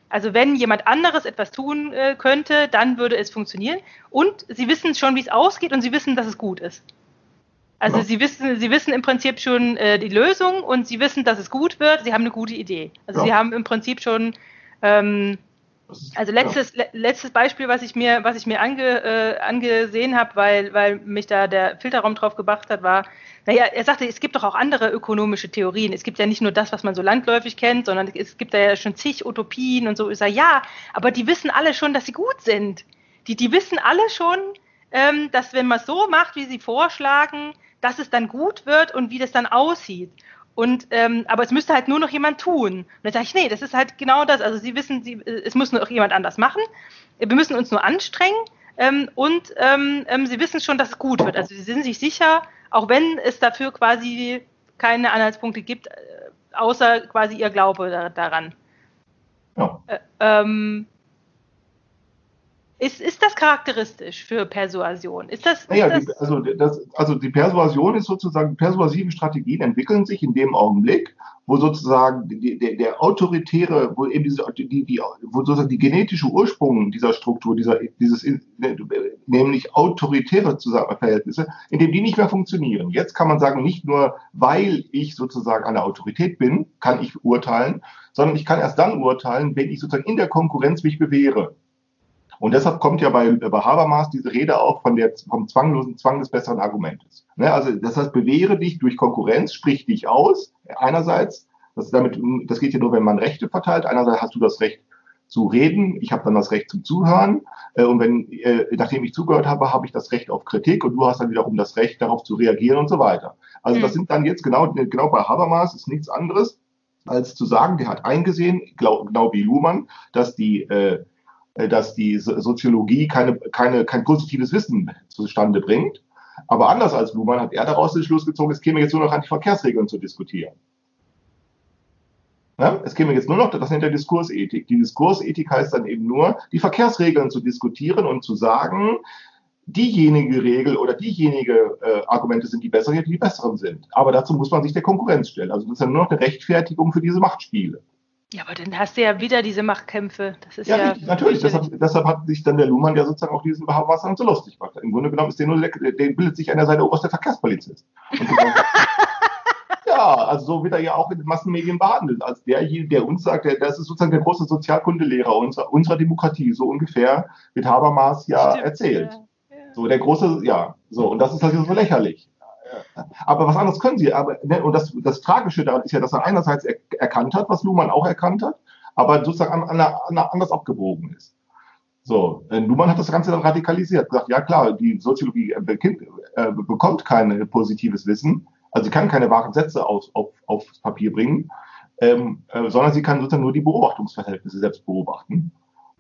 Also wenn jemand anderes etwas tun äh, könnte, dann würde es funktionieren. Und sie wissen schon, wie es ausgeht und sie wissen, dass es gut ist. Also ja. sie wissen, sie wissen im Prinzip schon äh, die Lösung und sie wissen, dass es gut wird. Sie haben eine gute Idee. Also ja. sie haben im Prinzip schon ähm, also letztes, ja. letztes Beispiel, was ich mir, was ich mir ange, äh, angesehen habe, weil, weil mich da der Filterraum drauf gebracht hat, war, naja, er sagte, es gibt doch auch andere ökonomische Theorien. Es gibt ja nicht nur das, was man so landläufig kennt, sondern es gibt da ja schon zig Utopien und so. Ich sage, ja, aber die wissen alle schon, dass sie gut sind. Die, die wissen alle schon, ähm, dass wenn man es so macht, wie sie vorschlagen, dass es dann gut wird und wie das dann aussieht. Und ähm, aber es müsste halt nur noch jemand tun. Und dann sage ich, nee, das ist halt genau das. Also Sie wissen, Sie, es muss nur jemand anders machen. Wir müssen uns nur anstrengen ähm, und ähm, ähm, Sie wissen schon, dass es gut wird. Also Sie sind sich sicher, auch wenn es dafür quasi keine Anhaltspunkte gibt, äh, außer quasi Ihr Glaube da, daran. Ja. Äh, ähm, ist, ist das charakteristisch für Persuasion? Ist das, ist naja, das die, also, das, also die Persuasion ist sozusagen, persuasive Strategien entwickeln sich in dem Augenblick, wo sozusagen die, der, der autoritäre, wo eben diese, die, die, wo sozusagen die genetische Ursprung dieser Struktur, dieser, dieses, nämlich autoritäre Verhältnisse, in dem die nicht mehr funktionieren. Jetzt kann man sagen, nicht nur, weil ich sozusagen eine Autorität bin, kann ich urteilen, sondern ich kann erst dann urteilen, wenn ich sozusagen in der Konkurrenz mich bewähre. Und deshalb kommt ja bei, bei Habermas diese Rede auch von der, vom zwanglosen Zwang des besseren Argumentes. Ne? Also das heißt, bewähre dich durch Konkurrenz, sprich dich aus. Einerseits, das, damit, das geht ja nur, wenn man Rechte verteilt. Einerseits hast du das Recht zu reden, ich habe dann das Recht zum Zuhören. Äh, und wenn, äh, nachdem ich zugehört habe, habe ich das Recht auf Kritik und du hast dann wiederum das Recht, darauf zu reagieren und so weiter. Also mhm. das sind dann jetzt genau, genau bei Habermas ist nichts anderes, als zu sagen, der hat eingesehen, glaub, genau wie Luhmann, dass die äh, äh, dass die Soziologie keine, keine, kein positives Wissen zustande bringt. Aber anders als Luhmann hat er daraus den Schluss gezogen, es käme jetzt nur noch an die Verkehrsregeln zu diskutieren. Ja, es käme jetzt nur noch, das nennt er Diskursethik. Die Diskursethik heißt dann eben nur, die Verkehrsregeln zu diskutieren und zu sagen, diejenige Regel oder diejenige äh, Argumente sind die besseren, die die besseren sind. Aber dazu muss man sich der Konkurrenz stellen. Also das ist ja nur noch eine Rechtfertigung für diese Machtspiele. Ja, aber dann hast du ja wieder diese Machtkämpfe. Das ist ja, ja richtig, natürlich. Deshalb, deshalb, hat sich dann der Luhmann ja sozusagen auch diesen Wasser so lustig gemacht. Im Grunde genommen ist der nur, der, der bildet sich an der Seite oberster Verkehrspolizist. *laughs* ja, also so wird er ja auch in den Massenmedien behandelt, als derjenige, der uns sagt, der, das ist sozusagen der große Sozialkundelehrer unserer, unserer Demokratie, so ungefähr wird Habermas ja Stimmt, erzählt. Ja, ja. So der große, ja, so, und das ist halt so lächerlich. Aber was anderes können sie. Aber, ne, und das, das Tragische daran ist ja, dass er einerseits er, erkannt hat, was Luhmann auch erkannt hat, aber sozusagen an, an, an, anders abgebogen ist. So, Luhmann hat das Ganze dann radikalisiert, gesagt, ja klar, die Soziologie äh, äh, bekommt kein positives Wissen, also sie kann keine wahren Sätze auf, auf, aufs Papier bringen, ähm, äh, sondern sie kann sozusagen nur die Beobachtungsverhältnisse selbst beobachten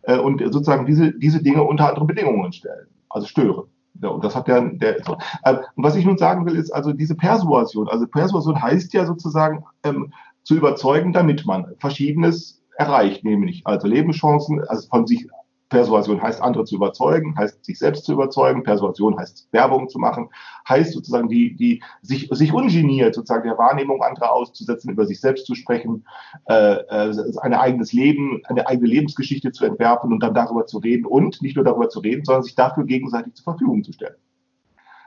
äh, und sozusagen diese, diese Dinge unter andere Bedingungen stellen, also stören. Ja, und das hat der, der so. Ähm, und was ich nun sagen will, ist also diese Persuasion. Also Persuasion heißt ja sozusagen ähm, zu überzeugen, damit man Verschiedenes erreicht, nämlich also Lebenschancen, also von sich Persuasion heißt, andere zu überzeugen, heißt, sich selbst zu überzeugen. Persuasion heißt, Werbung zu machen, heißt sozusagen, die, die, sich, sich ungeniert sozusagen der Wahrnehmung anderer auszusetzen, über sich selbst zu sprechen, äh, äh, ein eigenes Leben, eine eigene Lebensgeschichte zu entwerfen und dann darüber zu reden und nicht nur darüber zu reden, sondern sich dafür gegenseitig zur Verfügung zu stellen.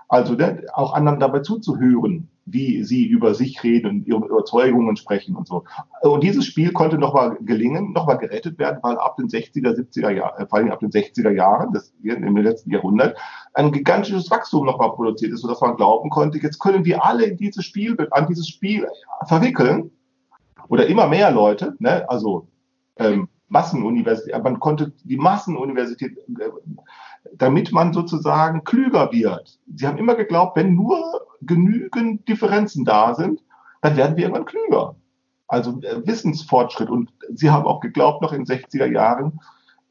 Also ne, auch anderen dabei zuzuhören, wie sie über sich reden und ihre Überzeugungen sprechen und so. Und dieses Spiel konnte nochmal gelingen, nochmal gerettet werden, weil ab den 60er, 70er Jahren, vor allem ab den 60er Jahren, das im letzten Jahrhundert, ein gigantisches Wachstum nochmal produziert ist, sodass man glauben konnte, jetzt können wir alle in dieses Spiel, an dieses Spiel verwickeln. Oder immer mehr Leute, ne, also ähm, Massenuniversität, man konnte die Massenuniversität äh, damit man sozusagen klüger wird. Sie haben immer geglaubt, wenn nur genügend Differenzen da sind, dann werden wir irgendwann klüger. Also äh, Wissensfortschritt. Und sie haben auch geglaubt, noch in den 60er Jahren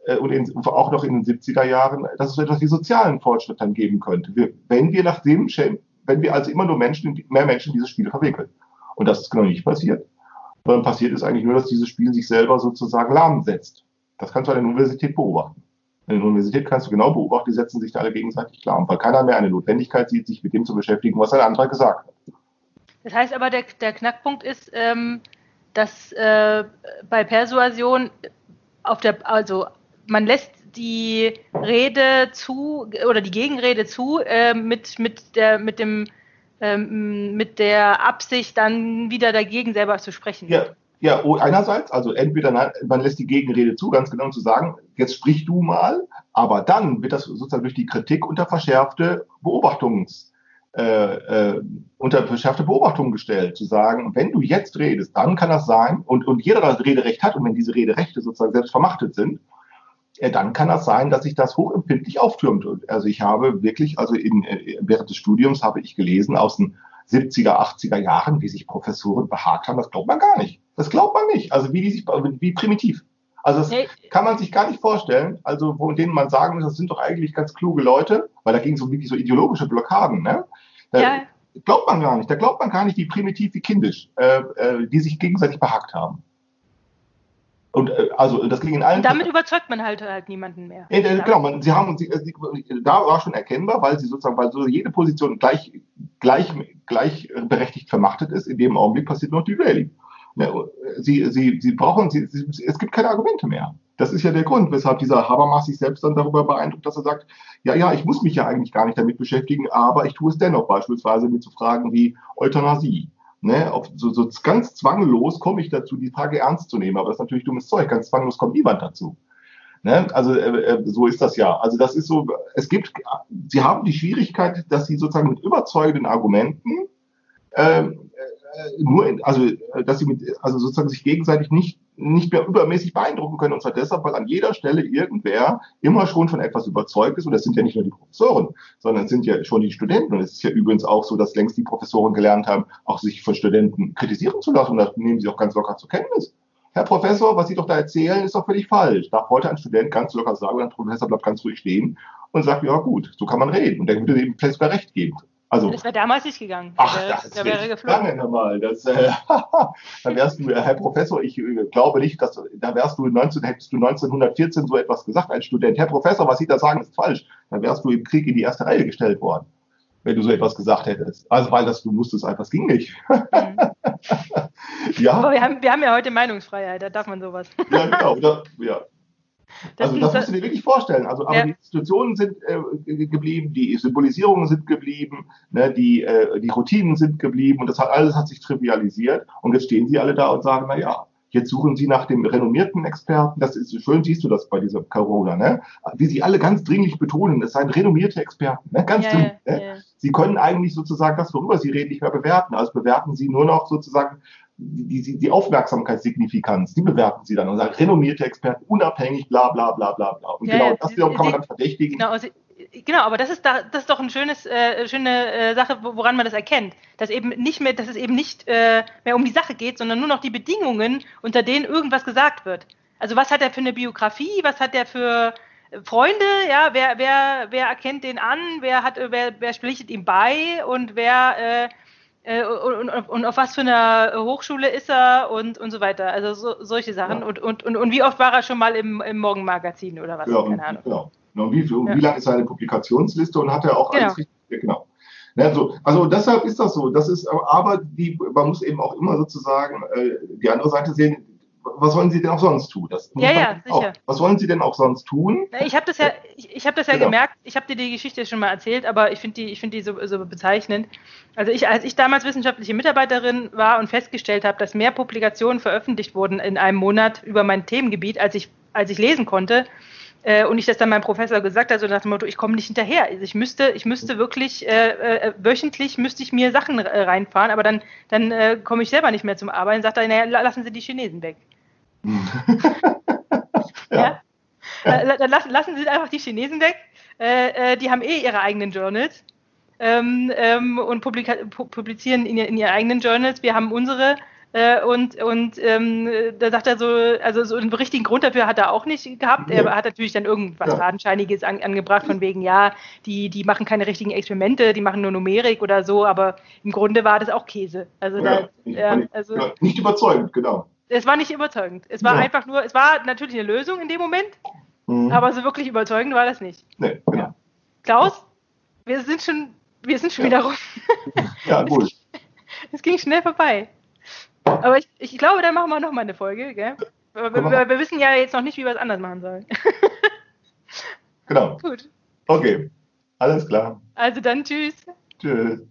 äh, und in, auch noch in den 70er Jahren, dass es etwas wie sozialen Fortschritt dann geben könnte. Wir, wenn wir nach dem, wenn wir also immer nur Menschen, mehr Menschen in dieses Spiel verwickeln. Und das ist genau nicht passiert. sondern passiert ist eigentlich nur, dass dieses Spiel sich selber sozusagen lahmsetzt. Das kannst du an der Universität beobachten. In der Universität kannst du genau beobachten, die setzen sich da alle gegenseitig lahm, weil keiner mehr eine Notwendigkeit sieht, sich mit dem zu beschäftigen, was ein anderer gesagt hat. Das heißt aber, der, der Knackpunkt ist, ähm, dass äh, bei Persuasion auf der, also man lässt die Rede zu oder die Gegenrede zu äh, mit, mit, der, mit, dem, ähm, mit der Absicht, dann wieder dagegen selber zu sprechen. Ja, ja, oh, einerseits, also entweder man lässt die Gegenrede zu, ganz genau zu sagen, jetzt sprich du mal, aber dann wird das sozusagen durch die Kritik unter verschärfte Beobachtungs, äh, äh, unter verschärfte Beobachtungen gestellt, zu sagen, wenn du jetzt redest, dann kann das sein, und, und jeder das Rederecht hat, und wenn diese Rederechte sozusagen selbst vermachtet sind, äh, dann kann das sein, dass sich das hochempfindlich auftürmt. Also ich habe wirklich, also in, äh, während des Studiums habe ich gelesen aus den 70er, 80er Jahren, wie sich Professoren behagt haben, das glaubt man gar nicht. Das glaubt man nicht. Also wie die sich, wie primitiv. Also das hey. kann man sich gar nicht vorstellen. Also von denen man sagen muss, das sind doch eigentlich ganz kluge Leute, weil da ging es um wirklich so ideologische Blockaden. Ne? Da ja. glaubt man gar nicht. Da glaubt man gar nicht, wie primitiv, wie kindisch, äh, äh, die sich gegenseitig behagt haben. Und äh, also das ging in allen. Und damit überzeugt man halt halt niemanden mehr. Äh, äh, genau, man, sie haben sie, sie, da war schon erkennbar, weil sie sozusagen, weil so jede Position gleich gleich gleich berechtigt vermachtet ist. In dem Augenblick passiert noch die Rallye. Ne, sie, sie, sie brauchen, sie, sie, es gibt keine Argumente mehr. Das ist ja der Grund, weshalb dieser Habermas sich selbst dann darüber beeindruckt, dass er sagt, ja, ja, ich muss mich ja eigentlich gar nicht damit beschäftigen, aber ich tue es dennoch, beispielsweise mit so Fragen wie Euthanasie. Ne, auf, so, so ganz zwanglos komme ich dazu, die Frage ernst zu nehmen. Aber das ist natürlich dummes Zeug. Ganz zwanglos kommt niemand dazu. Ne? Also äh, äh, so ist das ja. Also das ist so, es gibt, sie haben die Schwierigkeit, dass sie sozusagen mit überzeugenden Argumenten ähm, äh, nur, in, also dass sie mit, also sozusagen sich gegenseitig nicht nicht mehr übermäßig beeindrucken können. Und zwar deshalb, weil an jeder Stelle irgendwer immer schon von etwas überzeugt ist. Und das sind ja nicht nur die Professoren, sondern es sind ja schon die Studenten. Und es ist ja übrigens auch so, dass längst die Professoren gelernt haben, auch sich von Studenten kritisieren zu lassen. Und das nehmen sie auch ganz locker zur Kenntnis. Herr Professor, was Sie doch da erzählen, ist doch völlig falsch. Darf heute ein Student ganz locker sagen, und der Professor bleibt ganz ruhig stehen und sagt, ja gut, so kann man reden. Und der würde ihm vielleicht sogar recht geben. Also, das wäre damals nicht gegangen. Ach, das der wäre geflogen. Lange mal. Das, äh, *laughs* dann wärst du, Herr Professor, ich äh, glaube nicht, dass da wärst du 19, hättest du 1914 so etwas gesagt, ein Student. Herr Professor, was Sie da sagen, ist falsch. Dann wärst du im Krieg in die erste Reihe gestellt worden, wenn du so etwas gesagt hättest. Also weil das, du musstest einfach, das ging nicht. Mhm. *laughs* ja. Aber wir haben, wir haben ja heute Meinungsfreiheit, da darf man sowas. ja, genau. Da, ja. Das also das musst du dir wirklich vorstellen. Also, aber ja. die Institutionen sind äh, geblieben, die Symbolisierungen sind geblieben, ne, die, äh, die Routinen sind geblieben und das hat alles hat sich trivialisiert. Und jetzt stehen sie alle da und sagen, na ja, Jetzt suchen Sie nach dem renommierten Experten. Das ist schön, siehst du das bei dieser Corona, ne? Wie sie alle ganz dringlich betonen, es seien renommierte Experten, ne? Ganz yeah, dringlich. Ne? Yeah. Sie können eigentlich sozusagen das, worüber Sie reden, nicht mehr bewerten. Also bewerten Sie nur noch sozusagen die, die, die Aufmerksamkeitssignifikanz, die bewerten sie dann und sagen, renommierte Experten, unabhängig, bla bla bla bla bla. Und ja, genau das wiederum kann man dann verdächtigen. Genau, also, genau aber das ist, da, das ist doch eine äh, schöne äh, Sache, woran man das erkennt. Dass eben nicht mehr, dass es eben nicht äh, mehr um die Sache geht, sondern nur noch die Bedingungen, unter denen irgendwas gesagt wird. Also was hat er für eine Biografie, was hat er für Freunde, ja, wer, wer, wer erkennt den an, wer hat, wer, wer pflichtet ihm bei und wer äh, äh, und, und, und, auf was für einer Hochschule ist er und, und so weiter. Also so, solche Sachen. Ja. Und, und, und, und wie oft war er schon mal im, im Morgenmagazin oder was? Ja, Keine Ahnung. Genau. Und wie, ja. wie lang ist seine Publikationsliste und hat er auch genau. alles richtig? Genau. Also, also deshalb ist das so. Das ist, aber die, man muss eben auch immer sozusagen äh, die andere Seite sehen was wollen Sie denn auch sonst tun? Das ja, ja, sicher. Was wollen Sie denn auch sonst tun? Ich habe das ja, ich, ich habe das ja genau. gemerkt. Ich habe dir die Geschichte schon mal erzählt, aber ich finde die, ich finde die so, so bezeichnend. Also ich, als ich damals wissenschaftliche Mitarbeiterin war und festgestellt habe, dass mehr Publikationen veröffentlicht wurden in einem Monat über mein Themengebiet, als ich, als ich lesen konnte, äh, und ich das dann meinem Professor gesagt habe, so nach dem Motto, ich komme nicht hinterher. Also ich müsste, ich müsste wirklich äh, äh, wöchentlich müsste ich mir Sachen äh, reinfahren, aber dann, dann äh, komme ich selber nicht mehr zum Arbeiten. Sagt er, naja, lassen Sie die Chinesen weg. *laughs* ja. ja? Äh, dann lassen, lassen Sie einfach die Chinesen weg. Äh, äh, die haben eh ihre eigenen Journals ähm, ähm, und publizieren in, in ihren eigenen Journals. Wir haben unsere Äh, und und ähm, da sagt er so, also so einen richtigen Grund dafür hat er auch nicht gehabt. Er hat natürlich dann irgendwas Ja. Fadenscheiniges an, angebracht, von wegen, ja, die, die machen keine richtigen Experimente, die machen nur Numerik oder so, aber im Grunde war das auch Käse. Also, da, Ja, ich- ja, also nicht überzeugend, genau. Es war nicht überzeugend. Es war Ja. einfach nur, es war natürlich eine Lösung in dem Moment, Mhm. aber so wirklich überzeugend war das nicht. nee, genau. Ja. Klaus, wir sind schon, wir sind schon Ja. wieder rum. *laughs* Ja, gut. *laughs* Es ging schnell vorbei. Aber ich, ich glaube, da machen wir noch mal eine Folge, gell? Wir wir, wir wissen ja jetzt noch nicht, wie wir es anders machen sollen. *laughs* Genau. Gut. Okay. Alles klar. Also dann tschüss. Tschüss.